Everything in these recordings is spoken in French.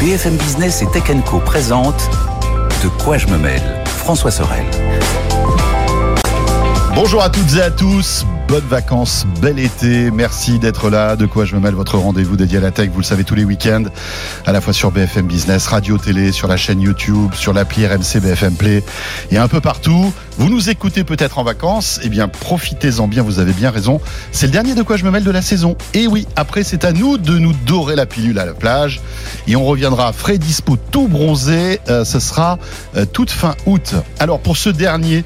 BFM Business et Tech Co De quoi je me mêle François Sorel. Bonjour à toutes et à tous, bonnes vacances, bel été, merci d'être là. De quoi je me mêle votre rendez-vous dédié à la tech, vous le savez tous les week-ends, à la fois sur BFM Business, radio, télé, sur la chaîne YouTube, sur l'appli RMC BFM Play et un peu partout. Vous nous écoutez peut-être en vacances, eh bien profitez-en bien, vous avez bien raison. C'est le dernier de quoi je me mêle de la saison. Et oui, après c'est à nous de nous dorer la pilule à la plage et on reviendra frais dispo tout bronzé, euh, ce sera euh, toute fin août. Alors pour ce dernier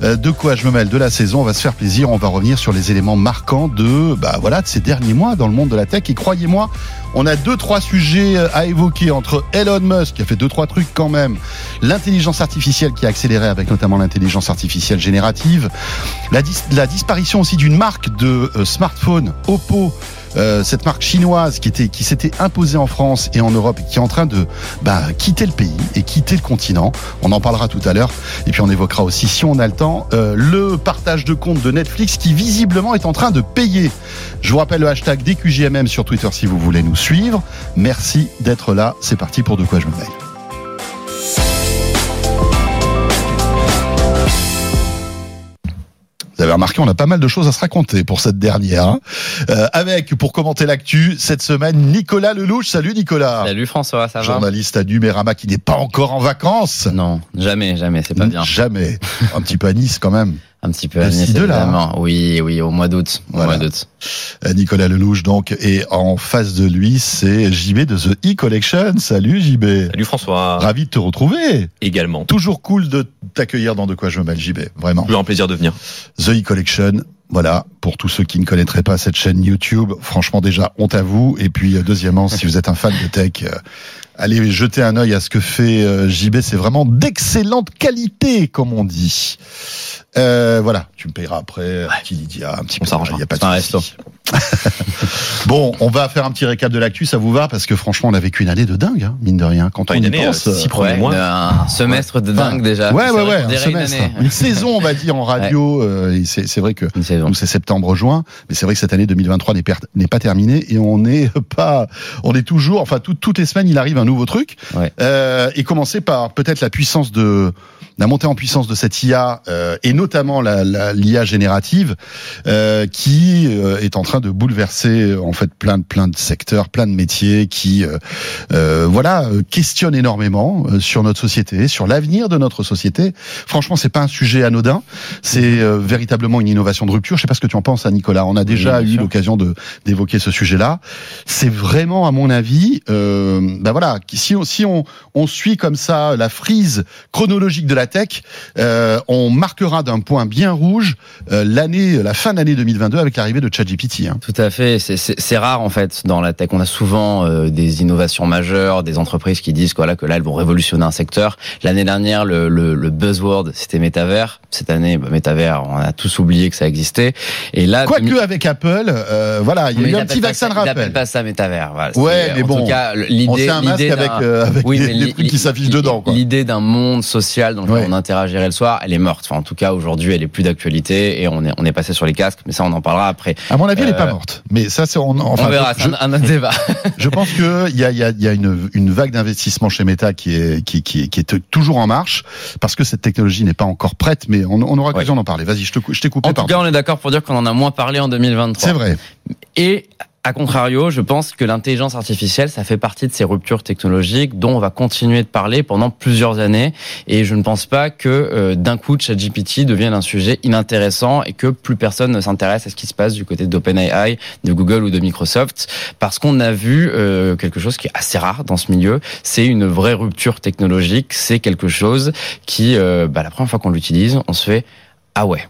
de quoi je me mêle de la saison, on va se faire plaisir, on va revenir sur les éléments marquants de bah voilà de ces derniers mois dans le monde de la tech. Et croyez-moi, on a deux trois sujets à évoquer entre Elon Musk qui a fait deux trois trucs quand même, l'intelligence artificielle qui a accéléré avec notamment l'intelligence artificielle générative, la, la disparition aussi d'une marque de euh, smartphone Oppo euh, cette marque chinoise qui était qui s'était imposée en France et en Europe et qui est en train de bah, quitter le pays et quitter le continent. On en parlera tout à l'heure et puis on évoquera aussi si on a le temps euh, le partage de compte de Netflix qui visiblement est en train de payer. Je vous rappelle le hashtag DQJMM sur Twitter si vous voulez nous suivre. Merci d'être là. C'est parti pour de quoi je me mêle. Avez remarqué, on a pas mal de choses à se raconter pour cette dernière. Euh, avec, pour commenter l'actu, cette semaine, Nicolas Lelouch. Salut Nicolas. Salut François, ça va Journaliste à Numérama qui n'est pas encore en vacances. Non, jamais, jamais, c'est pas bien. Jamais. Un petit peu à Nice quand même. Un petit peu à Nice, évidemment. Oui, oui, au mois d'août. Voilà. Euh, Nicolas Lelouch, donc, et en face de lui, c'est JB de The E-Collection. Salut JB. Salut François. Ravi de te retrouver. Également. Toujours cool de t'accueillir dans De quoi je me mêle, JB. Vraiment. Toujours un plaisir de venir. The E-Collection. Voilà, pour tous ceux qui ne connaîtraient pas cette chaîne YouTube, franchement déjà, honte à vous. Et puis, euh, deuxièmement, si vous êtes un fan de tech, euh, allez jeter un œil à ce que fait JB. C'est vraiment d'excellente qualité, comme on dit. Euh, voilà, tu me payeras après, ouais. petit Lydia, un petit on s'arrangera. Il y a pas de resto. bon, on va faire un petit récap de l'actu, ça vous va? Parce que franchement, on a vécu une année de dingue, hein, mine de rien. Quand on une y année, pense, euh, six premiers ouais, mois. Un semestre de dingue enfin, déjà. Ouais, ouais, ouais, un semestre. Une, saison, on va dire, en radio. euh, c'est vrai que nous, c'est septembre-juin, mais c'est vrai que cette année 2023 n'est pas terminée et on n'est pas, on est toujours, enfin, tout, toutes les semaines, il arrive un nouveau truc. Ouais. Euh, et commencer par peut-être la puissance de la montée en puissance de cette IA euh, et notamment la, la l'IA générative euh, qui euh, est en train de bouleverser en fait plein de plein de secteurs, plein de métiers qui euh, voilà questionnent énormément sur notre société, sur l'avenir de notre société. Franchement, c'est pas un sujet anodin, c'est véritablement une innovation de rupture. Je sais pas ce que tu en penses, à Nicolas. On a déjà oui, eu l'occasion de d'évoquer ce sujet-là. C'est vraiment, à mon avis, ben voilà, si on si on on suit comme ça la frise chronologique de la tech, euh, on marquera d'un point bien rouge euh, l'année, la fin d'année 2022 avec l'arrivée de ChatGPT. Hein. Tout à fait. C'est rare en fait dans la tech. On a souvent euh, des innovations majeures, des entreprises qui disent voilà que là elles vont révolutionner un secteur. L'année dernière, le, le, le buzzword c'était métavers. Cette année, bah, métavers, on a tous oublié que ça existait. Et là, quoique 2000... avec Apple, euh, voilà, il y a eu un petit vaccin de rappel. Ils pas ça métavers. Voilà, ouais, mais en bon, tout cas, l'idée, un masque avec, avec oui, des, des trucs qui s'affichent dedans. L'idée d'un monde social dans lequel ouais. On interagirait le soir, elle est morte. Enfin, en tout cas, aujourd'hui, elle est plus d'actualité et on est, on est passé sur les casques, mais ça, on en parlera après. À mon avis, elle n'est pas morte. Mais ça, c'est on, enfin, on verra. C'est un, un, débat. je pense que il y a, y a, y a une, une vague d'investissement chez Meta qui est, qui, qui, qui est toujours en marche parce que cette technologie n'est pas encore prête, mais on, on aura l'occasion ouais. d'en parler. Vas-y, je, te, je t'ai coupé. En tout cas, on est d'accord pour dire qu'on en a moins parlé en 2023. C'est vrai. Et a contrario, je pense que l'intelligence artificielle, ça fait partie de ces ruptures technologiques dont on va continuer de parler pendant plusieurs années. Et je ne pense pas que euh, d'un coup, ChatGPT devienne un sujet inintéressant et que plus personne ne s'intéresse à ce qui se passe du côté d'OpenAI, de Google ou de Microsoft, parce qu'on a vu euh, quelque chose qui est assez rare dans ce milieu. C'est une vraie rupture technologique. C'est quelque chose qui, euh, bah, la première fois qu'on l'utilise, on se fait ah ouais.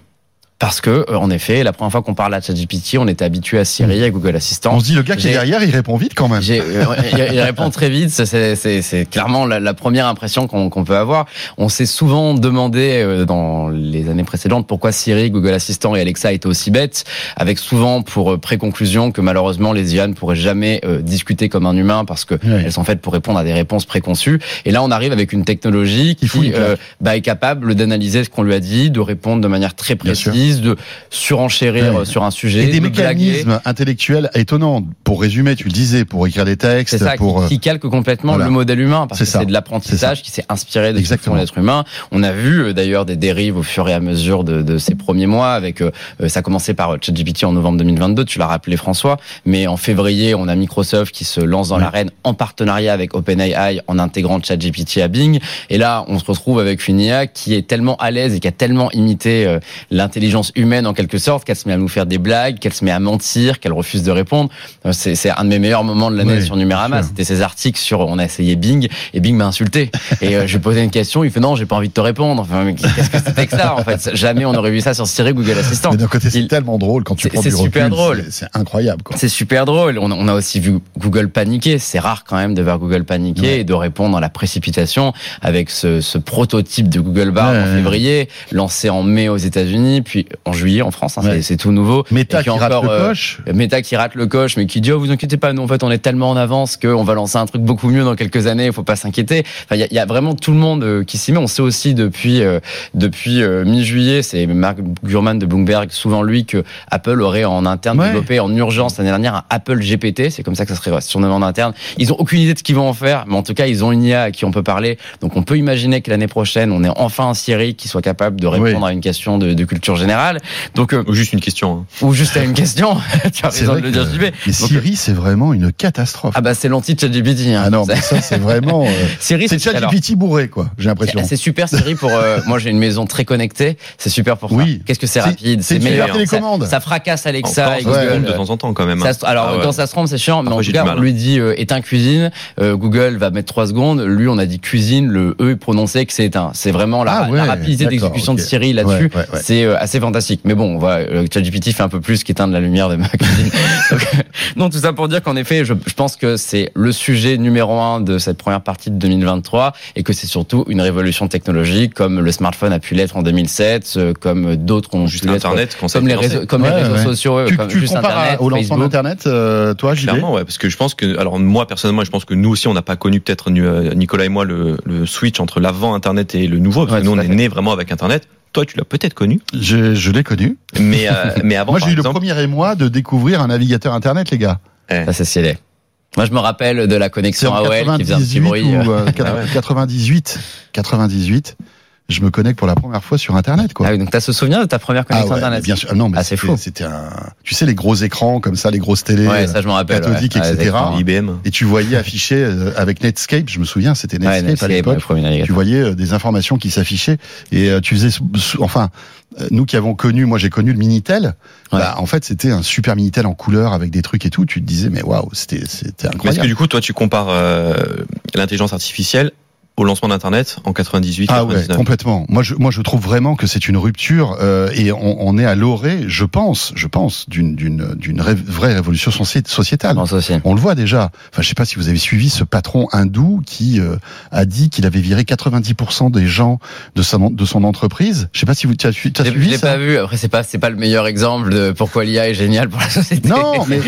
Parce que, en effet, la première fois qu'on parle à ChatGPT, on était habitué à Siri, à Google Assistant. On se dit, le gars qui est derrière, il répond vite quand même. Euh, il répond très vite. C'est clairement la, la, première impression qu'on qu peut avoir. On s'est souvent demandé euh, dans les années précédentes pourquoi Siri, Google Assistant et Alexa étaient aussi bêtes, avec souvent pour préconclusion que malheureusement les IA ne pourraient jamais euh, discuter comme un humain parce que elles sont faites pour répondre à des réponses préconçues. Et là, on arrive avec une technologie qui euh, bah, est capable d'analyser ce qu'on lui a dit, de répondre de manière très précise exercice de surenchérir Ouais. sur un sujet, Et des de blaguer. mécanismes intellectuels étonnants. Pour résumer, tu le disais, pour écrire des textes, C'est ça, pour. qui, euh, qui calque complètement voilà. le modèle humain, parce que c'est de l'apprentissage qui s'est inspiré de Exactement. l'être humain. On a vu euh, d'ailleurs des dérives au fur et à mesure de, de ces premiers mois. Avec euh, euh, ça a commencé par euh, ChatGPT en novembre 2022, tu l'as rappelé François, mais en février on a Microsoft qui se lance dans Oui. l'arène en partenariat avec OpenAI en intégrant ChatGPT à Bing. Et là on se retrouve avec une IA qui est tellement à l'aise et qui a tellement imité euh, l'intelligence humaine en quelque sorte qu'elle se met à nous faire des blagues, qu'elle se met à mentir, qu'elle refuse de répondre. Euh, C'est un de mes meilleurs moments de l'année Oui, sur Numérama. C'était ces articles sur on a essayé Bing et Bing m'a insulté. Et euh, je posé une question, il fait non, j'ai pas envie de te répondre. Enfin, mais qu'est-ce que c'était que ça en fait? Jamais on aurait vu ça sur Siri Google Assistant. D'un côté, c'est tellement drôle quand tu prends c'est du super recul, drôle. c'est- incroyable, quoi. C'est super drôle. On a, on a aussi vu Google paniquer. C'est rare quand même de voir Google paniquer Ouais. et de répondre à la précipitation avec ce, ce prototype de Google Bard Ouais, en ouais. février, lancé en mai aux États-Unis, puis en juillet en France. hein, Ouais. c'est- tout nouveau. Meta qui rate encore, le euh, coche. Meta qui rate le coche, mais qui dit oh vous inquiétez pas, nous en fait on est tellement en avance qu'on va lancer un truc beaucoup mieux dans quelques années, il faut pas s'inquiéter. Enfin il y a, il y a vraiment tout le monde euh, qui s'y met. On sait aussi depuis euh, depuis euh, mi-juillet, c'est Mark Gurman de Bloomberg, souvent lui que Apple aurait en interne Ouais. développé en urgence l'année dernière un Apple GPT, c'est comme ça que ça serait surnommé en interne. Ils ont aucune idée de ce qu'ils vont en faire, mais en tout cas ils ont une IA à qui on peut parler. Donc on peut imaginer que l'année prochaine on ait enfin un Siri qui soit capable de répondre à une question de, de culture générale. Donc euh, Ou juste une question. hein. ou juste à une question. tu as raison de le dire, JB. Mais Donc, Siri, c'est vraiment une catastrophe. Ah bah c'est l'anti ChatGPT. Hein. Ah non, mais C'est- ça, c'est vraiment. euh, Siri, C'est ChatGPT bourré, quoi, j'ai l'impression. c'est super Siri pour. euh, moi, j'ai une maison très connectée. C'est super pour Oui. ça. Qu'est-ce que c'est rapide, c'est meilleur. super télécommande. Ça, ça fracasse Alexa et Google. de temps en temps quand même. hein. Ça alors Ah ouais. quand ça se trompe, c'est chiant, mais en tout cas, on lui dit euh, éteins cuisine. Euh, Google va mettre trois secondes. Lui, on a dit cuisine. Le e est prononcé que c'est éteint. C'est vraiment la, Ah ouais, la rapidité d'exécution de Siri là-dessus. Ouais. C'est assez fantastique. Mais bon, on voit, euh, ChatGPT fait un peu plus qu'éteindre la lumière de ma cuisine. Donc, non, tout ça pour dire qu'en effet, je, je pense que c'est le sujet numéro un de cette première partie de 2023 et que c'est surtout une révolution technologique comme le smartphone a pu l'être en 2007, euh, comme d'autres ont Juste. Internet, a Comme les réseaux, comme Ouais, les réseaux ouais. sociaux, euh, Tu, comme tu juste compares Internet, au lancement Facebook. d'Internet, euh, toi, JB Clairement, ouais, parce que je pense que, alors moi personnellement, je pense que nous aussi, on n'a pas connu peut-être euh, Nicolas et moi le, le switch entre l'avant Internet et le nouveau, parce Ouais, que nous on est nés vraiment avec Internet. Toi, tu l'as peut-être connu, Je, je l'ai connu. mais euh, mais avant, Moi, j'ai eu le premier émoi de découvrir un navigateur Internet, les gars. Ça, c'est stylé. Moi, je me rappelle de la connexion AOL qui faisait un petit 98 bruit. ou euh, Ah ouais. 98. 98. Je me connecte pour la première fois sur Internet, quoi. Ah oui, donc t'as ce souvenir de ta première Ah connexion ouais, mais Internet bien sûr. Ah Non, mais Ah, c'est c'était- fou. C'était un. Tu sais les gros écrans comme ça, les grosses télés. Ouais, ça je me rappelle. cathodique, ouais. Ouais, etc. IBM. Et tu voyais afficher euh, avec Netscape. Je me souviens, c'était Ouais, Netscape, à Netscape, l'époque. ouais, tu voyais euh, des informations qui s'affichaient et euh, tu faisais enfin euh, nous qui avons connu moi j'ai connu le Minitel Ouais. bah, en fait c'était un super Minitel en couleur avec des trucs et tout tu te disais mais waouh c'était c'était Mais est-ce que incroyable du coup, toi, tu compares euh, l'intelligence artificielle au lancement d'Internet en 98, ah ouais 99 complètement moi je moi je trouve vraiment que c'est une rupture euh, et on, on est à l'orée je pense je pense d'une d'une d'une ré- vraie révolution soci- sociétale. On le voit déjà. Enfin, je sais pas si vous avez suivi ce patron hindou qui euh, a dit qu'il avait viré 90% des gens de, sa, de son entreprise. Je sais pas si vous tu as, su- t'as Je l'ai- je suivi l'ai pas vu. Après, c'est pas, c'est pas le meilleur exemple de pourquoi l'IA est géniale pour la société. Non, mais,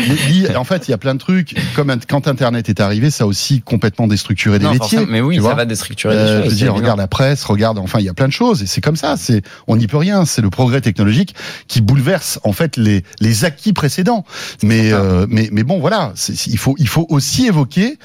mais en fait, il y a plein de trucs. Comme quand Internet est arrivé, ça a aussi complètement déstructuré des Non, métiers. mais oui, ça va déstructurer Euh, des je choses. veux c'est dire, regarde la presse, regarde, enfin, il y a plein de choses, et c'est comme ça. C'est, on n'y peut rien. C'est le progrès technologique qui bouleverse en fait les les acquis précédents. Mais euh, mais mais bon, voilà, il faut il faut aussi évoquer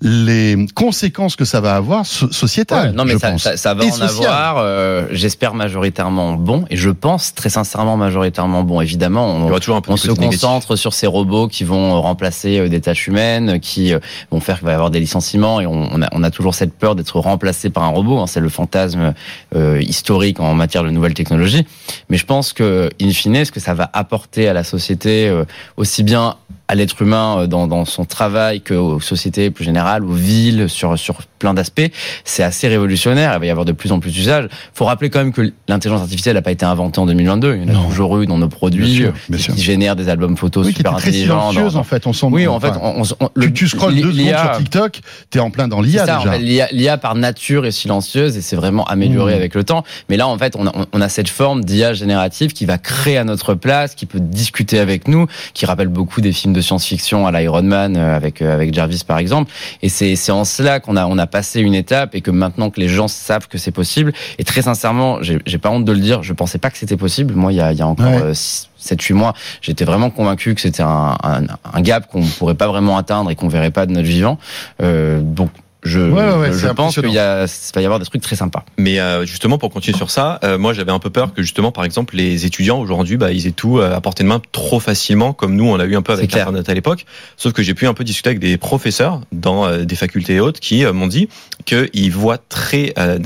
les conséquences que ça va avoir so- sociétales. Ouais, non, mais je ça, pense. ça, ça va Et en social. avoir. euh, J'espère majoritairement bon, et je pense très sincèrement majoritairement bon. Évidemment, Il y on, aura toujours un peu on de se concentre sur ces robots qui vont euh, remplacer euh, des tâches humaines, qui euh, vont faire qu'il va y avoir des licenciements, et on, on a, on a toujours cette peur d'être remplacé par un robot. hein. C'est le fantasme euh, historique en matière de nouvelles technologies. Mais je pense que, in fine, ce que ça va apporter à la société, euh, aussi bien à l'être humain euh, dans, dans son travail qu'aux sociétés plus générales, aux villes, sur, sur plein d'aspects, c'est assez révolutionnaire. Il va y avoir de plus en plus d'usages. faut rappeler quand même que l'intelligence artificielle n'a pas été inventée en 2022. Il y en a Non. toujours eu dans nos produits Bien sûr, bien qui, sûr. qui génèrent des albums photos Oui, qui super très intelligents. silencieuse dans- en fait. On sent. Oui, en fait, on, on- tu, tu scrolles deux secondes sur TikTok, t'es en plein dans l'IA ça, en déjà. fait, l'IA, par nature est silencieuse et c'est vraiment amélioré Mmh. avec le temps. Mais là, en fait, on a, on a cette forme d'IA générative qui va créer à notre place, qui peut discuter avec nous, qui rappelle beaucoup des films de science-fiction à l'Iron Man euh, avec euh, avec Jarvis par exemple. Et c'est c'est en cela qu'on a on a passé une étape et que maintenant que les gens savent que c'est possible. Et très sincèrement, j'ai pas honte de le dire, je pensais pas que c'était possible. Moi, il y a il y a encore Ouais. euh, six- 7-8 mois, j'étais vraiment convaincu que c'était un, un, un gap qu'on pourrait pas vraiment atteindre et qu'on verrait pas de notre vivant. Euh, donc, je, Ouais, ouais, ouais, je pense qu'il y a, il va y avoir des trucs très sympas. Mais euh, justement, pour continuer sur ça, euh, moi j'avais un peu peur que justement, par exemple, les étudiants aujourd'hui, bah, ils aient tout euh, à portée de main trop facilement, comme nous on l'a eu un peu avec. Internet à l'époque. Sauf que j'ai pu un peu discuter avec des professeurs dans euh, des facultés et autres qui euh, m'ont dit qu'ils voient très euh,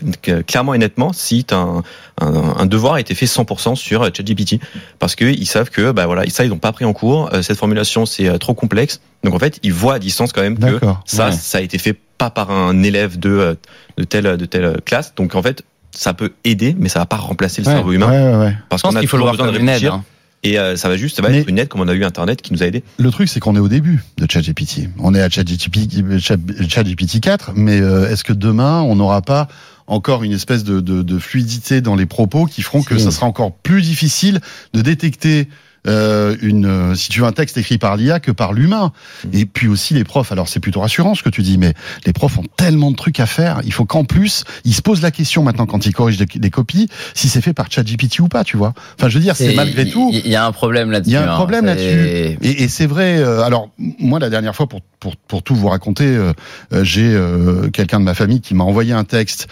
clairement et nettement si t'as un, un, un devoir a été fait 100% sur ChatGPT, parce que ils savent que bah voilà, ça ils n'ont pas pris en cours. euh, cette formulation c'est euh, trop complexe, donc en fait ils voient à distance quand même que ça, Ouais. ça a été fait pas par un élève de, euh, de telle, de telle classe. Donc en fait, ça peut aider, mais ça va pas remplacer le Ouais. cerveau humain. ouais, ouais. Parce qu'on a qu'il faut le toujours voir besoin de une aide. réfléchir. hein. Et euh, ça va juste, ça va Mais- être une aide comme on a eu Internet qui nous a aidés. Le truc, c'est qu'on est au début de ChatGPT. On est à ChatGPT, Chat- ChatGPT 4, mais euh, est-ce que demain, on n'aura pas encore une espèce de, de, de fluidité dans les propos qui feront que ça sera encore plus difficile de détecter euh, une, euh, si tu veux, un texte écrit par l'IA que par l'humain. Et puis aussi les profs. Alors c'est plutôt rassurant ce que tu dis, mais les profs ont tellement de trucs à faire. Il faut qu'en plus, ils se posent la question maintenant quand ils corrigent des, des copies, si c'est fait par ChatGPT ou pas, tu vois. Enfin, je veux dire, c'est malgré tout. Il y a un problème là-dessus. Il y a un hein. problème là-dessus. Et, et c'est vrai. euh, alors moi, la dernière fois, pour pour pour tout vous raconter, euh, euh, j'ai euh, quelqu'un de ma famille qui m'a envoyé un texte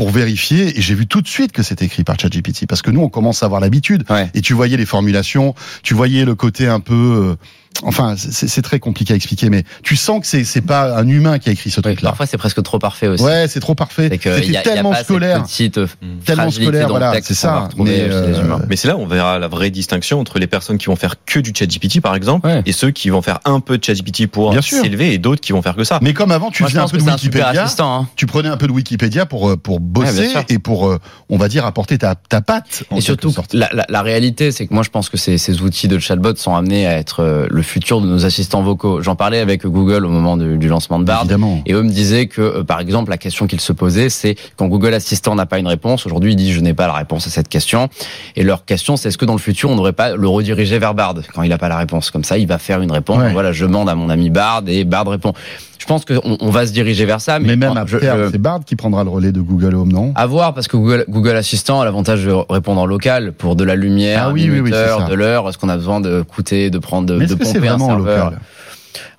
pour vérifier et j'ai vu tout de suite que c'était écrit par ChatGPT parce que nous on commence à avoir l'habitude Ouais. et tu voyais les formulations, tu voyais le côté un peu euh, enfin c'est très compliqué à expliquer mais tu sens que c'est pas un humain qui a écrit ce Oui, truc là. parfois, c'est presque trop parfait aussi. Ouais, c'est trop parfait. C'est que il y a, C'était tellement scolaire, euh, tellement fragilité scolaire voilà, texte c'est ça. Mais, euh. Mais c'est là où on verra la vraie distinction entre les personnes qui vont faire que du ChatGPT, par exemple, Ouais. et ceux qui vont faire un peu de ChatGPT pour Bien sûr. s'élever et d'autres qui vont faire que ça. mais comme avant, tu faisais un peu de Wikipédia. hein. tu prenais un peu de Wikipédia pour euh, pour bosser et pour on va dire apporter ta ta patte en Et surtout, la, réalité, c'est que moi, je pense que ces, outils de chatbot sont amenés à être le futur de nos assistants vocaux. J'en parlais avec Google au moment du, du lancement de Bard. évidemment. Et eux me disaient que, euh, par exemple, la question qu'ils se posaient, c'est quand Google Assistant n'a pas une réponse, aujourd'hui, ils disent je n'ai pas la réponse à cette question. Et leur question, c'est est-ce que dans le futur, on ne devrait pas le rediriger vers Bard? Quand il n'a pas la réponse Comme ça, il va faire une réponse. Ouais. Voilà, je demande à mon ami Bard et Bard répond. Je pense qu'on on va se diriger vers ça. Mais, Mais même après, c'est Bard qui prendra le relais de Google Home, non? À voir parce que Google, Google Assistant a l'avantage de répondre en local pour de la lumière, Ah oui, de l'heure. Est-ce qu'on a besoin de coûter, de prendre, de, Mais que pomper un serveur local?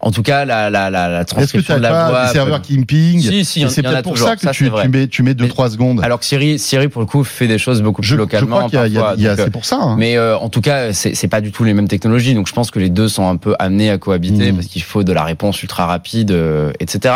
En tout cas, la, la, la, la transcription de la voix. pas des serveurs qui ping Si, si, c'est peut-être pour toujours. ça que Ça, tu, tu mets tu mets 2 Mais- 3 secondes. Alors que Siri, Siri pour le coup fait des choses beaucoup plus je, je localement. crois qu'il y a, il y a- parfois. il y a- Donc, c'est pour ça. hein. mais euh, en tout cas, c'est c'est pas du tout les mêmes technologies. Donc je pense que les deux sont un peu amenés à cohabiter Mhm. parce qu'il faut de la réponse ultra rapide, euh, etc.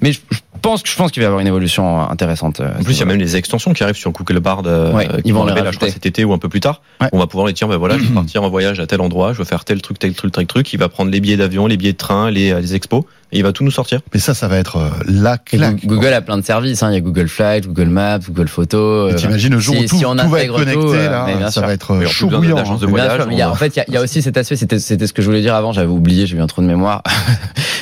Mais je, je pense que je pense qu'il va y avoir une évolution intéressante. euh, En plus, il y a même les extensions qui arrivent sur Google Bard, euh, Ouais, qui ils vont arriver là, je crois, cet été ou un peu plus tard. Ouais. On va pouvoir lui dire, ben voilà, je vais partir en voyage à tel endroit, je vais faire tel truc, tel truc, tel truc. Il va prendre les billets d'avion, les billets de train, les, les expos, et il va tout nous sortir. Mais ça, ça va être euh, la claque. Google a plein de services. Hein. Il y a Google Flight, Google Maps, Google Photos. Euh, T'imagines le jour si- où tout, si on tout va être connecté, tout, euh, là, ça sûr. va être euh, chaud bouillant. de hein. Voyage, sûr, mais il y a- on en fait, il y a, il y a aussi cet aspect. C'était c'était ce que je voulais dire avant. J'avais oublié. J'ai eu un trou de mémoire.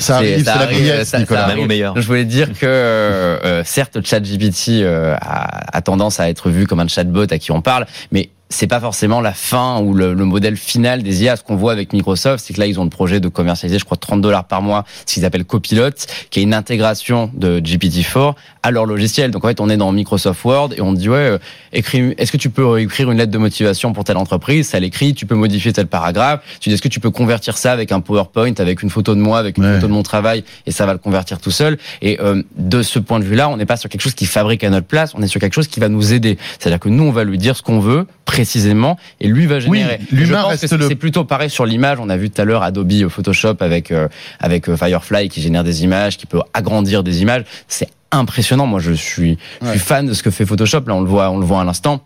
Ça arrive, c'est la arrive, vieillesse, ça- ça Nicolas. arrive. Même au meilleur. Je voulais dire que euh, euh, certes, ChatGPT euh, a, a tendance à être vu comme un chatbot à qui on parle, mais c'est pas forcément la fin ou le, le modèle final des IA. Ce qu'on voit avec Microsoft, c'est que là, ils ont le projet de commercialiser, je crois, 30 dollars par mois, ce qu'ils appellent Copilot, qui est une intégration de GPT-4 à leur logiciel. Donc en fait, on est dans Microsoft Word et on dit ouais, euh, écris, est-ce que tu peux écrire une lettre de motivation pour telle entreprise? Ça l'écrit, tu peux modifier tel paragraphe. Tu dis est-ce que tu peux convertir ça avec un PowerPoint, avec une photo de moi, avec une Ouais. photo de mon travail, et ça va le convertir tout seul? Et euh, de ce point de vue-là, on n'est pas sur quelque chose qui fabrique à notre place, on est sur quelque chose qui va nous aider. C'est-à-dire que nous, on va lui dire ce qu'on veut précisément, et lui va générer. Oui, l'humain reste que c'est- le- C'est plutôt pareil sur l'image. On a vu tout à l'heure Adobe Photoshop avec euh, avec euh, Firefly qui génère des images, qui peut agrandir des images. C'est impressionnant. Moi, je suis, je Ouais. suis fan de ce que fait Photoshop. Là, on le voit, on le voit à l'instant.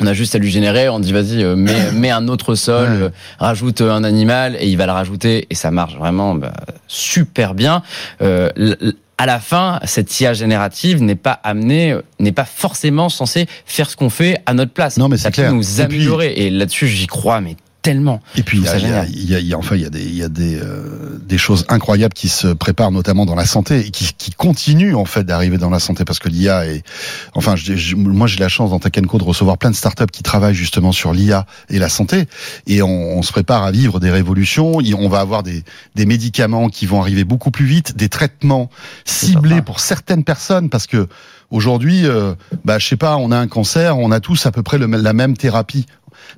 On a juste à lui générer, on dit vas-y, euh, mets, mets un autre sol, Ouais. rajoute un animal et il va le rajouter et ça marche vraiment bah, super bien. Euh, à la fin, cette IA générative n'est pas amenée, euh, n'est pas forcément censée faire ce qu'on fait à notre place. Non, mais ça c'est peut clair. nous Et puis- améliorer et là-dessus j'y crois mais tellement. Et puis, il y, a, il, y a, il y a, enfin, il y a des, y a des, euh, des choses incroyables qui se préparent, notamment dans la santé, et qui, qui continuent en fait d'arriver dans la santé, parce que l'IA est, enfin, je, moi j'ai la chance dans Takenco de recevoir plein de startups qui travaillent justement sur l'IA et la santé, et on, on, se prépare à vivre des révolutions. On va avoir des, des médicaments qui vont arriver beaucoup plus vite, des traitements ciblés pour certaines personnes, parce que Aujourd'hui, euh, bah, je sais pas, on a un cancer, on a tous à peu près le, la même thérapie.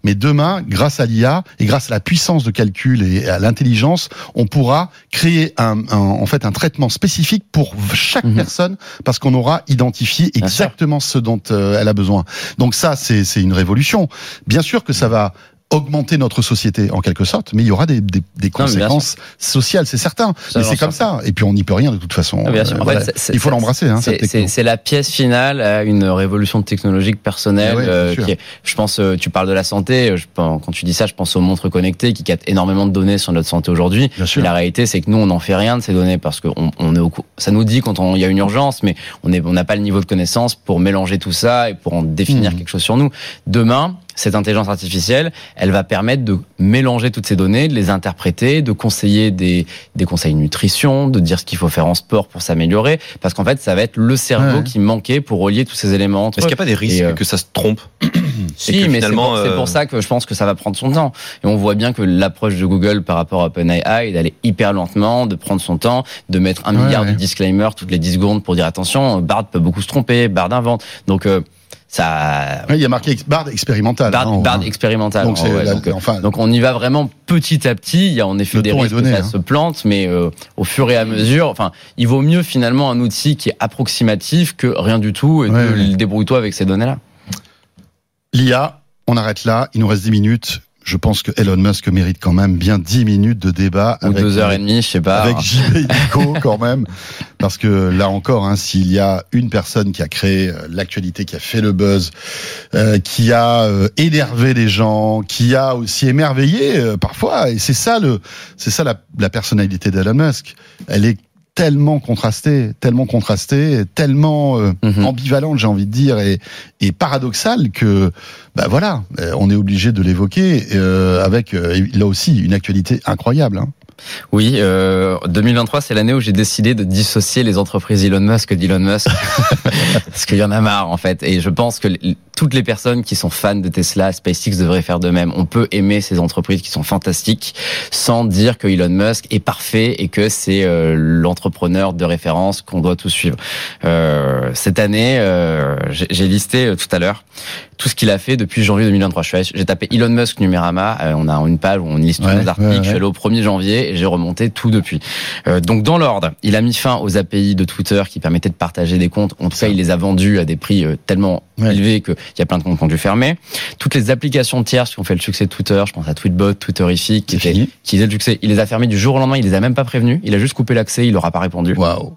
Mais demain, grâce à l'IA et grâce à la puissance de calcul et à l'intelligence, on pourra créer un, en fait un traitement spécifique pour chaque mhm. personne parce qu'on aura identifié exactement ce dont euh, elle a besoin. Donc ça, c'est une révolution. Bien sûr que ça va augmenter notre société en quelque sorte, mais il y aura des, des, des conséquences sociales, c'est certain. mais c'est comme ça. Et puis on n'y peut rien de toute façon. Ah, en fait, il faut l'embrasser. Hein, c'est la pièce finale à une révolution technologique personnelle. Euh, qui je pense, euh, tu parles de la santé. Je, quand tu dis ça, je pense aux montres connectées qui captent énormément de données sur notre santé aujourd'hui. La réalité, c'est que nous, on n'en fait rien de ces données parce que on, on est au, ça nous dit quand il y a une urgence, mais on on n'a pas le niveau de connaissance pour mélanger tout ça et pour en définir mmh. quelque chose sur nous. Demain, cette intelligence artificielle, elle va permettre de mélanger toutes ces données, de les interpréter, de conseiller des, des conseils nutrition, de dire ce qu'il faut faire en sport pour s'améliorer, parce qu'en fait, ça va être le cerveau qui manquait pour relier tous ces éléments entre Est-ce qu'il n'y a pas des risques euh, que ça se trompe Si, mais c'est pour, euh, pour, ça que je pense que ça va prendre son temps. Et on voit bien que l'approche de Google par rapport à OpenAI, d'aller hyper lentement, de prendre son temps, de mettre un milliard de disclaimers toutes les 10 secondes pour dire attention, Bard peut beaucoup se tromper, Bard invente. Donc euh, ça. il y a marqué Bard expérimental. Bard, hein, expérimental. Donc, donc, enfin, donc, on y va vraiment petit à petit. Il y a en effet des risques que ça hein. se plante, mais euh, au fur et à mesure, enfin, il vaut mieux finalement un outil qui est approximatif que rien du tout et que débrouille-toi avec ces données-là. L'IA, on arrête là. Il nous reste 10 minutes je pense que Elon Musk mérite quand même bien 10 minutes de débat. Ou avec, deux heures et demie, je sais pas. Avec JB quand même. Parce que là encore, hein, s'il y a une personne qui a créé euh, l'actualité, qui a fait le buzz, euh, qui a euh, énervé les gens, qui a aussi émerveillé parfois, et c'est ça le, c'est ça la, la personnalité d'Elon Musk. Elle est tellement contrasté, tellement contrasté, tellement euh, mhm. ambivalente, j'ai envie de dire, et, et paradoxal que, bah voilà, euh, on est obligé de l'évoquer euh, avec là aussi une actualité incroyable. Hein. Oui, euh, 2023, c'est l'année où j'ai décidé de dissocier les entreprises Elon Musk d'Elon Musk, parce qu'il y en a marre en fait. Et je pense que toutes les personnes qui sont fans de Tesla, SpaceX devraient faire de même. On peut aimer ces entreprises qui sont fantastiques sans dire que Elon Musk est parfait et que c'est euh, l'entrepreneur de référence qu'on doit tous suivre. Euh, cette année, euh, j'ai listé euh, tout à l'heure tout ce qu'il a fait depuis janvier 2023. J'ai tapé Elon Musk Numérama. Euh, on a une page où on liste tous les articles. Je suis allé au 1er janvier et j'ai remonté tout depuis. Euh, donc dans l'ordre, il a mis fin aux API de Twitter qui permettaient de partager des comptes. En tout cas, il les a vendus à des prix euh, tellement élevés qu'il y a plein de comptes qui ont dû fermer. Toutes les applications tierces qui ont fait le succès de Twitter, je pense à Tweetbot, Twitterific, qui, étaient, qui faisaient le succès, il les a fermés du jour au lendemain. Il les a même pas prévenus. Il a juste coupé l'accès. Il leur a pas répondu. Waouh.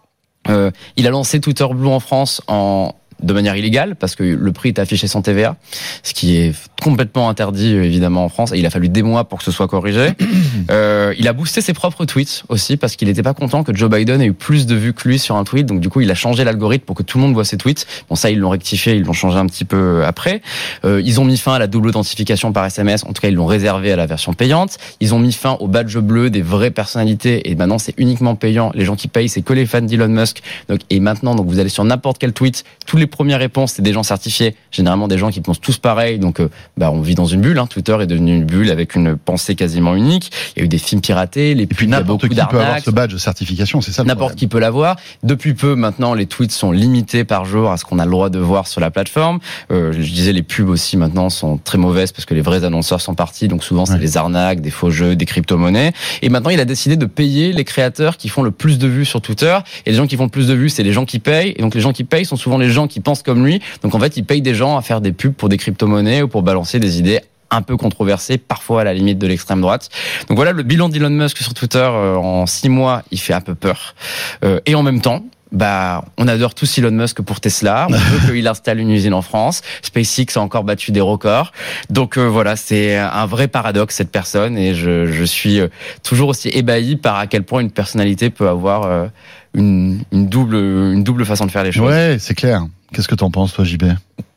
Euh, il a lancé Twitter Blue en France en de manière illégale parce que le prix est affiché sans TVA, ce qui est complètement interdit évidemment en France. Et il a fallu des mois pour que ce soit corrigé. euh, il a boosté ses propres tweets aussi parce qu'il n'était pas content que Joe Biden ait eu plus de vues que lui sur un tweet. Donc du coup, il a changé l'algorithme pour que tout le monde voit ses tweets. Bon, ça ils l'ont rectifié, ils l'ont changé un petit peu après. Euh, ils ont mis fin à la double authentification par SMS. En tout cas, ils l'ont réservé à la version payante. Ils ont mis fin au badge bleu des vraies personnalités et maintenant c'est uniquement payant. Les gens qui payent, c'est que les fans d'Elon Musk. Donc et maintenant, donc vous allez sur n'importe quel tweet, tous les premières réponses, c'est des gens certifiés, généralement des gens qui pensent tous pareil. Donc, euh, bah, on vit dans une bulle. Hein. Twitter est devenu une bulle avec une pensée quasiment unique. Il y a eu des films piratés, les et puis n'importe qui peut avoir ce badge de certification, c'est ça. N'importe qui peut l'avoir. Depuis peu, maintenant, les tweets sont limités par jour à ce qu'on a le droit de voir sur la plateforme. Euh, je disais, les pubs aussi maintenant sont très mauvaises parce que les vrais annonceurs sont partis. Donc souvent, c'est des arnaques, des faux jeux, des crypto-monnaies. Et maintenant, il a décidé de payer les créateurs qui font le plus de vues sur Twitter. Et les gens qui font le plus de vues, c'est les gens qui payent. Et donc les gens qui payent sont souvent les gens qui pensent comme lui. Donc en fait, il paye des gens à faire des pubs pour des crypto-monnaies ou pour balancer des idées un peu controversées, parfois à la limite de l'extrême droite. Donc voilà, le bilan d'Elon Musk sur Twitter euh, en six mois, il fait un peu peur. Euh, et en même temps, bah, on adore tous Elon Musk pour Tesla. On veut qu'il installe une usine en France. SpaceX a encore battu des records. Donc euh, voilà, c'est un vrai paradoxe cette personne et je, je, suis toujours aussi ébahi par à quel point une personnalité peut avoir une, une double une double façon de faire les choses. Ouais, c'est clair. Qu'est-ce que t'en penses, toi, JB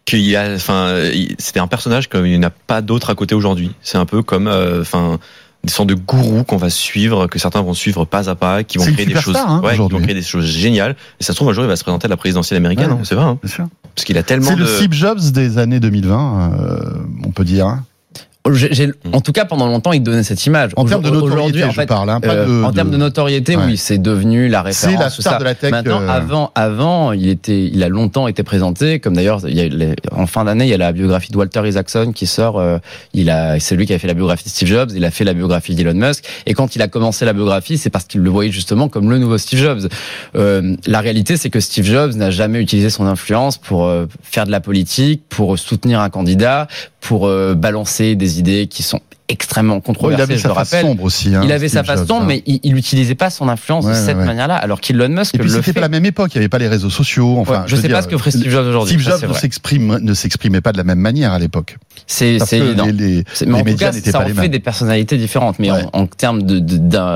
qu'il y a, enfin, c'était un personnage comme il n'y en a pas d'autre à côté aujourd'hui. C'est un peu comme, euh, enfin. des sortes de gourous qu'on va suivre, que certains vont suivre pas à pas, qui vont créer des choses, hein, ouais, qui vont créer des choses géniales. Et ça se trouve un jour il va se présenter à la présidentielle américaine, Ouais. hein, c'est vrai, hein, Bien sûr. parce qu'il a tellement C'est de. le Steve Jobs des années 2020, euh, on peut dire. En tout cas, pendant longtemps, il donnait cette image. En termes de notoriété, en je fait, parle. hein, pas euh, de- en termes de notoriété, Ouais. oui, c'est devenu la C'est référence. la tout star ça. de la tech. Maintenant, euh, avant, avant, il était, il a longtemps été présenté, comme d'ailleurs, en fin d'année, il y a la biographie de Walter Isaacson qui sort. euh, il a, c'est lui qui a fait la biographie de Steve Jobs. Il a fait la biographie d'Elon Musk. Et quand il a commencé la biographie, c'est parce qu'il le voyait justement comme le nouveau Steve Jobs. Euh, la réalité, c'est que Steve Jobs n'a jamais utilisé son influence pour euh, faire de la politique, pour soutenir un candidat, pour euh, balancer des idées qui sont extrêmement bon, il controversées. avait je sa le face rappelle. sombre aussi. hein, Il avait sa face Jobs, sombre, hein. mais il, il utilisait pas son influence Ouais, de cette ouais, ouais. manière-là, alors qu'Elon Musk Et puis le c'était fait. pas la même époque, il n'y avait pas les réseaux sociaux. Enfin, Ouais, je veux sais dire, pas ce que ferait Steve Jobs aujourd'hui. Steve Jobs ne s'exprime, ne s'exprimait pas de la même manière à l'époque. C'est évident. les, Mais les en tout médias cas, n'étaient ça en fait des personnalités différentes. Mais en, termes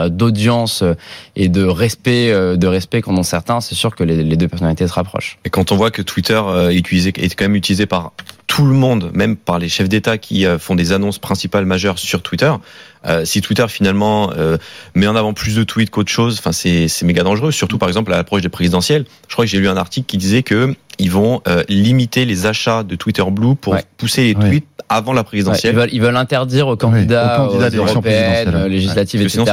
d'audience euh, et de respect, euh, de respect qu'en ont certains, c'est sûr que les, deux personnalités se rapprochent. Et quand on voit que Twitter euh, est, utilisé, est quand même utilisé par tout le monde, même par les chefs d'État qui font des annonces principales majeures sur Twitter, euh, si Twitter finalement euh, met en avant plus de tweets qu'autre chose, enfin c'est c'est méga dangereux. Surtout par exemple à l'approche des présidentielles. Je crois que j'ai lu un article qui disait que ils vont euh, limiter les achats de Twitter Blue pour Ouais. pousser les Ouais. tweets avant la Ouais, ils, présidentielle. veulent, ils veulent interdire aux candidats, aux candidats aux européennes, euh, législatives, etc.,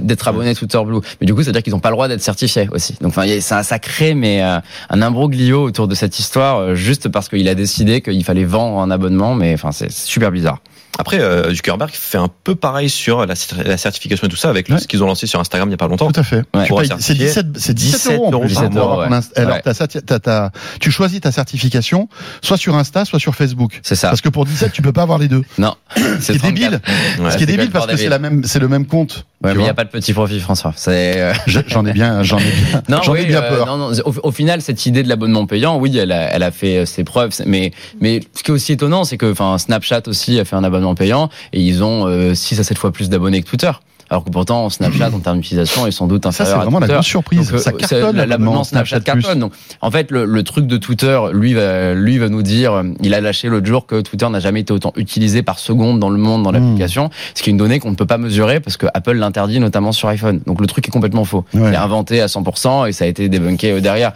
d'être abonnés Twitter Blue. Mais du coup, c'est-à-dire qu'ils n'ont pas le droit d'être certifiés aussi. Donc, enfin, ça, ça crée mais euh, un imbroglio autour de cette histoire, euh, juste parce qu'il a décidé qu'il fallait vendre un abonnement. Mais enfin, c'est super bizarre. Après, euh, Zuckerberg fait un peu pareil sur la, la certification et tout ça avec Ouais. ce qu'ils ont lancé sur Instagram il y a pas longtemps. Tout à fait. Ouais. C'est 17, c'est 17 17 euros en plus. euros hein, ouais. Alors, Ouais. t'as ça, t'as- t'as- tu choisis ta certification soit sur Insta, soit sur Facebook. C'est ça. Parce que pour 17, tu peux pas avoir les deux. Non, Ce qui est 34. débile. Ouais. Ce qui est c'est débile parce que c'est la même, c'est le même compte. Ouais, tu mais il n'y a pas de petit profit, François. C'est euh, Je- J'en ai bien, j'en ai bien, non, j'en ai bien euh, peur. non, non, au, au final, cette idée de l'abonnement payant, oui, elle a, elle a fait euh, ses preuves. c'est- Mais, mais ce qui est aussi étonnant, c'est que, enfin, Snapchat aussi a fait un abonnement payant et ils ont 6 à 7 fois plus d'abonnés que Twitter. Alors que pourtant, Snapchat, en termes d'utilisation, est sans doute Ça, c'est inférieur à vraiment la grosse surprise. Donc, ça euh, cartonne c'est- l'abonnement Snapchat Plus. cartonne. Donc, en fait, le, le truc de Twitter, lui va, lui va nous dire, euh, il a lâché l'autre jour que Twitter n'a jamais été autant utilisé par seconde dans le monde dans Hmm. l'application, ce qui est une donnée qu'on ne peut pas mesurer parce que Apple l'interdit notamment sur iPhone. Donc le truc est complètement faux. Ouais. Il est inventé à 100% et ça a été débunké euh, derrière.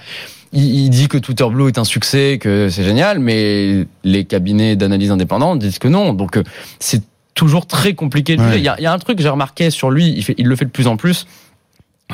Il, il dit que Twitter Blue est un succès, que c'est génial, mais les cabinets d'analyse indépendants disent que non. Donc euh, c'est toujours très compliqué de Ouais. Il y a, il y a un truc que j'ai remarqué sur lui, il, fait, il le fait de plus en plus.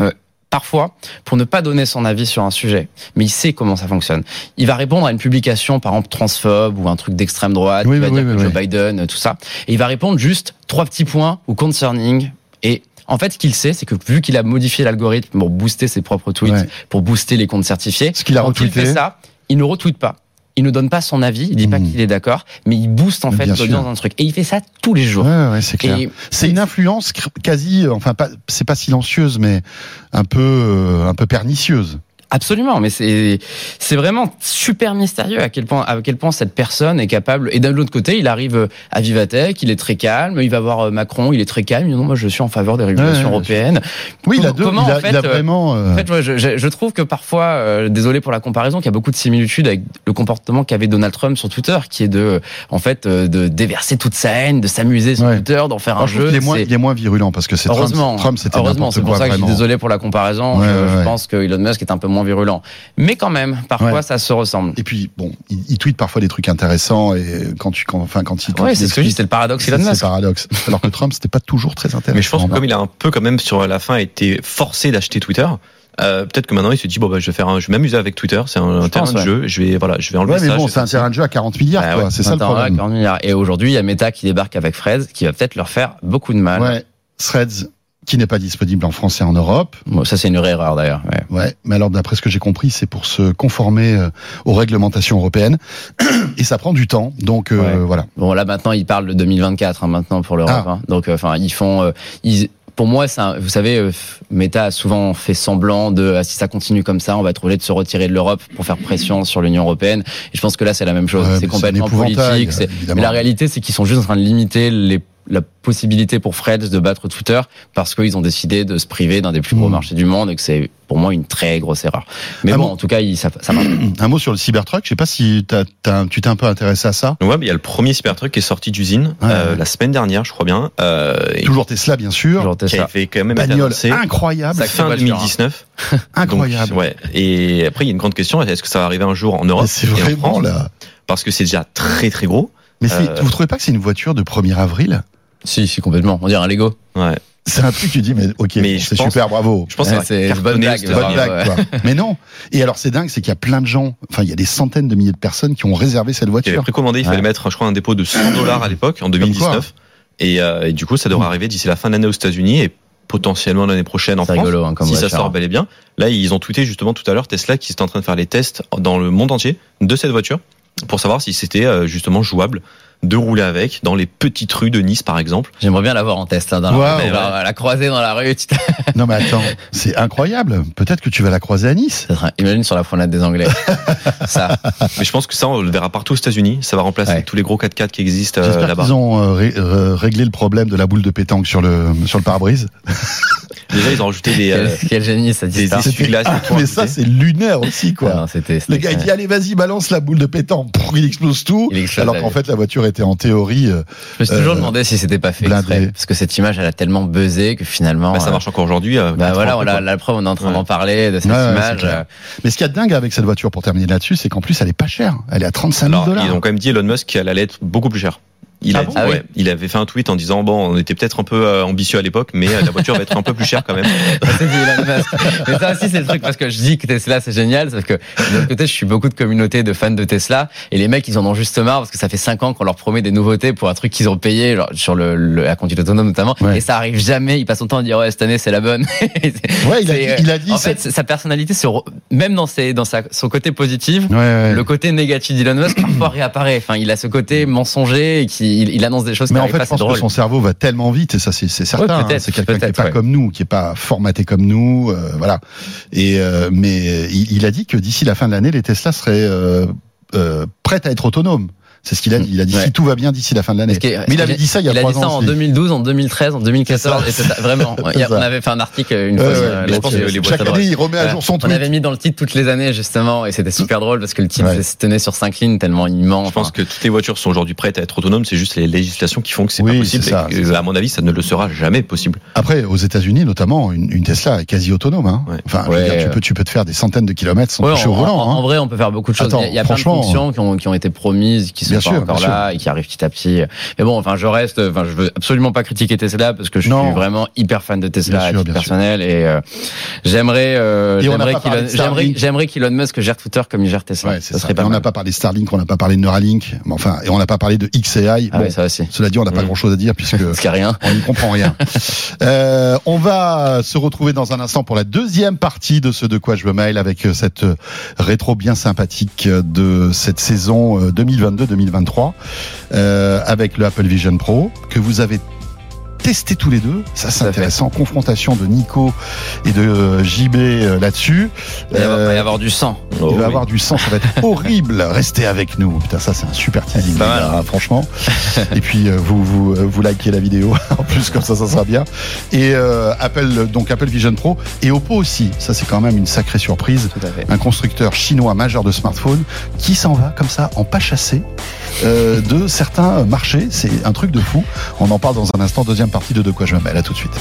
Euh, parfois, pour ne pas donner son avis sur un sujet, mais il sait comment ça fonctionne. Il va répondre à une publication, par exemple, transphobe ou un truc d'extrême droite, Oui, il va oui, dire oui, que Joe. Biden, tout ça, et il va répondre juste trois petits points ou concerning, et en fait, ce qu'il sait, c'est que vu qu'il a modifié l'algorithme pour booster ses propres tweets, Ouais. pour booster les comptes certifiés, Ce qu'il a quand il fait ça, il ne retweet pas. Il ne donne pas son avis, il dit pas Mhm. qu'il est d'accord, mais il booste en fait l'audience d'un truc. Et il fait ça tous les jours. Ouais, ouais, c'est clair. C'est une influence quasi, enfin pas, c'est pas silencieuse, mais un peu, euh, un peu pernicieuse. Absolument, mais c'est c'est vraiment super mystérieux à quel point à quel point cette personne est capable. Et d'un autre côté, il arrive à Vivatech, il est très calme. Il va voir euh, Macron, il est très calme. Il dit non, moi je suis en faveur des régulations Ouais, européennes. Oui, il a deux, comment, il a, en fait, il a euh, vraiment. euh, En fait, moi, je, trouve que parfois, euh, désolé pour la comparaison, qu'il y a beaucoup de similitudes avec le comportement qu'avait Donald Trump sur Twitter, qui est de, en fait, euh, de déverser toute sa haine, de s'amuser sur Ouais. Twitter, d'en faire alors, un je jeu. est moins, il est moins virulent parce que c'est Trump. Heureusement, Trump, c'était heureusement, c'est pour quoi ça que je suis désolé pour la comparaison. Ouais, je, pense que Elon Musk est un peu moins virulent, mais quand même, parfois Ouais. ça se ressemble. Et puis bon, il, il tweet parfois des trucs intéressants et quand tu, quand, enfin quand il, quand Ouais, c'est ce que je dis, c'est le paradoxe c'est Musk. paradoxe. Alors que Trump, c'était pas toujours très intéressant. Mais je pense que comme il a un peu quand même sur la fin été forcé d'acheter Twitter, euh, peut-être que maintenant il se dit bon bah je vais faire un, je vais m'amuser avec Twitter, c'est un, un terrain pense, de ouais. jeu, je vais voilà, je vais enlever Ouais, mais ça. bon, je c'est un terrain de jeu à 40 milliards, Bah quoi. ouais, c'est ça le problème. 40 milliards. Et aujourd'hui, il y a Meta qui débarque avec Fred, qui va peut-être leur faire beaucoup de mal. Ouais, Threads qui n'est pas disponible en France et en Europe. Bon, ça, c'est une vraie erreur d'ailleurs. ouais. Ouais, mais alors d'après ce que j'ai compris, c'est pour se conformer euh, aux réglementations européennes et ça prend du temps. Donc euh, Ouais. voilà. Bon, là maintenant, ils parlent de 2024 hein, maintenant pour l'Europe. Ah. hein. Donc, euh, enfin, ils font. euh, ils, pour moi, ça, vous savez, Meta a souvent fait semblant de ah, si ça continue comme ça, on va être obligé de se retirer de l'Europe pour faire pression sur l'Union européenne. Et je pense que là, c'est la même chose. Ouais, c'est complètement politique. Mais la réalité, c'est qu'ils sont juste en train de limiter les la possibilité pour Fred de battre Twitter parce qu'ils ont décidé de se priver d'un des plus gros Mm. marchés du monde et que c'est pour moi une très grosse erreur. Mais bon, en tout cas, il, ça, ça marche. Un mot sur le Cybertruck. Je sais pas si t'as- t'as- tu t'es un peu intéressé à ça. Ouais, mais il y a le premier Cybertruck qui est sorti d'usine Ouais, euh, ouais. la semaine dernière, je crois bien, euh, et Toujours Tesla, bien sûr. Genre qui Tesla. avait quand même Bagnole incroyable, Ça- fin voiture, hein. 2019. incroyable. Donc, ouais. Et après, il y a une grande question est-ce que ça va arriver un jour en Europe C'est et en vraiment France là. Parce que c'est déjà très très gros. Mais c'est- Euh, vous trouvez pas que c'est une voiture de 1er avril? Si, si, complètement. On dirait un Lego. Ouais. C'est un truc, tu dis, mais ok, Mais c'est pense- super, bravo. Je pense Ouais, que c'est bonne blague, Bonne bravo, blague, ouais. quoi. Mais non. Et alors, c'est dingue, c'est qu'il y a plein de gens, enfin, il y a des centaines de milliers de personnes qui ont réservé cette voiture. précommandé, il Ouais. fallait mettre, je crois, un dépôt de 100 dollars à l'époque, en 2019. Et, euh, et du coup, ça devrait arriver d'ici la fin de l'année aux États-Unis et potentiellement l'année prochaine en C'est France. rigolo, hein, comme si ça sort bel et bien. Là, ils ont tweeté justement tout à l'heure Tesla qui est en train de faire les tests dans le monde entier de cette voiture pour savoir si c'était euh, justement jouable de rouler avec dans les petites rues de Nice, par exemple. J'aimerais bien l'avoir en test. Hein, dans Ouais, la, ouais. genre, la croiser dans la rue. Non, mais attends, c'est incroyable. Peut-être que tu vas la croiser à Nice. Ça Imagine sur la promenade des Anglais. ça. Mais je pense que ça, on le verra partout aux États-Unis. Ça va remplacer Ouais. tous les gros 4x4 qui existent euh, là-bas. qu'ils ont euh, ré- euh, réglé le problème de la boule de pétanque sur le, sur le pare-brise. Déjà, ils ont rajouté des, euh, Quel, quel génie cette des histoire. essuie-glaces. Ah, mais ça, c'est lunaire aussi, quoi. Non, c'était, Le c'était- gars, il dit, allez, vas-y, balance la boule de pétanque. Il explose tout. Il explose alors qu'en fait, la voiture était en théorie. euh, Je me suis toujours euh, demandé si c'était pas fait blindé. exprès, parce que cette image, elle a tellement buzzé que finalement. Bah, ça euh, marche encore aujourd'hui. euh, Bah voilà, ans après, la, preuve, on est en train Ouais. d'en parler de cette Ouais, image. Mais ce qu'il y a de dingue avec cette voiture, pour terminer là-dessus, c'est qu'en plus, elle est pas chère. Elle est à 35 000 Alors, dollars. ils ont quand même dit Elon Musk qu'elle allait être beaucoup plus chère. Il, Ah a bon dit- Ah ouais, il avait fait un tweet en disant bon, on était peut-être un peu euh, ambitieux à l'époque, mais euh, la voiture va être un peu plus chère quand même. C'est dit Elon Musk. Mais ça aussi, c'est le truc parce que je dis que Tesla, c'est génial, sauf que de l'autre côté, je suis beaucoup de communautés de fans de Tesla et les mecs, ils en ont juste marre parce que ça fait 5 ans qu'on leur promet des nouveautés pour un truc qu'ils ont payé, genre, sur le, le- la conduite autonome notamment, Ouais. et ça arrive jamais. Ils passent son temps à dire ouais, cette année, c'est la bonne. Ouais, il a dit, il a dit en c'est- fait, sa personnalité, se re- même dans, ses, dans sa, son côté positif, Ouais, ouais. le côté négatif d'Elon Musk parfois réapparaît. Enfin, il a ce côté mensonger qui il, il annonce des choses Mais qui en fait, pas, je pense que son cerveau va tellement vite, et ça, c'est certain. Ouais, hein. c'est quelqu'un qui est peut-être, pas ouais. comme nous, qui est pas formaté comme nous, euh, voilà. Et euh, mais il, il a dit que d'ici la fin de l'année, les Tesla seraient euh, prêtes à être autonomes. C'est ce qu'il a dit. Il a dit Ouais. si tout va bien d'ici la fin de l'année. Mais il avait dit ça il y a il a trois dit ça ans. en aussi. 2012, en 2013, en 2014, C'est et ça. c'est ça, vraiment. Il on avait fait un article une fois. donc, je pense que euh, les chaque année, il remet à jour son On tweet. avait mis dans le titre toutes les années justement, et c'était super drôle parce que le titre Ouais. se tenait sur cinq lignes tellement immense. Je pense que toutes les voitures sont aujourd'hui prêtes à être autonomes. C'est juste les législations qui font que c'est Oui, pas possible. à mon avis, ça ne le sera jamais possible. Après, aux États-Unis, notamment, une, Tesla est quasi autonome. Hein. Ouais. Enfin, Ouais. dire, tu peux, tu peux te faire des centaines de kilomètres sans Ouais, toucher en, au volant. en- en hein. vrai, on peut faire beaucoup de choses. Attends, il y a, il y a plein de franchement, fonctions qui ont, qui ont été promises, qui sont bien pas sûr, encore là et qui arrive petit à petit. Mais bon, enfin, je reste, enfin, je veux absolument pas critiquer Tesla parce que je suis vraiment hyper fan de Tesla à titre personnel et euh, j'aimerais, euh, j'aimerais qu'Elon Musk gère Twitter comme il gère Tesla. Ouais, ça. Serait pas on n'a pas parlé de Starlink, on n'a pas parlé de Neuralink, mais enfin, et on n'a pas parlé de XAI. Ah bon, ça aussi. Cela dit, on n'a pas mm. grand chose à dire puisque y a rien. on n'y comprend rien. Euh, on va se retrouver dans un instant pour la deuxième partie de ce de quoi je me mail avec euh, cette rétro bien sympathique de cette saison 2022 2023 euh, avec le Apple Vision Pro que vous avez testé tous les deux. Ça, c'est fait. intéressant. Confrontation de Nico et de euh, JB euh, là-dessus. Il va y avoir- Euh, va y avoir du sang. il Oh va oui. avoir du sang, ça va être horrible. Restez avec nous. Putain, ça c'est un super teasing, Pas mal. hein, franchement. Et puis vous vous vous likez la vidéo en plus comme ça ça sera bien. Et euh, Apple donc Apple Vision Pro et Oppo aussi. Ça c'est quand même une sacrée surprise. Tout à fait. Un constructeur chinois majeur de smartphones qui s'en va comme ça en pas chassé euh, de certains marchés. C'est un truc de fou. On en parle dans un instant. Deuxième partie de De quoi je me mêle. À tout de suite.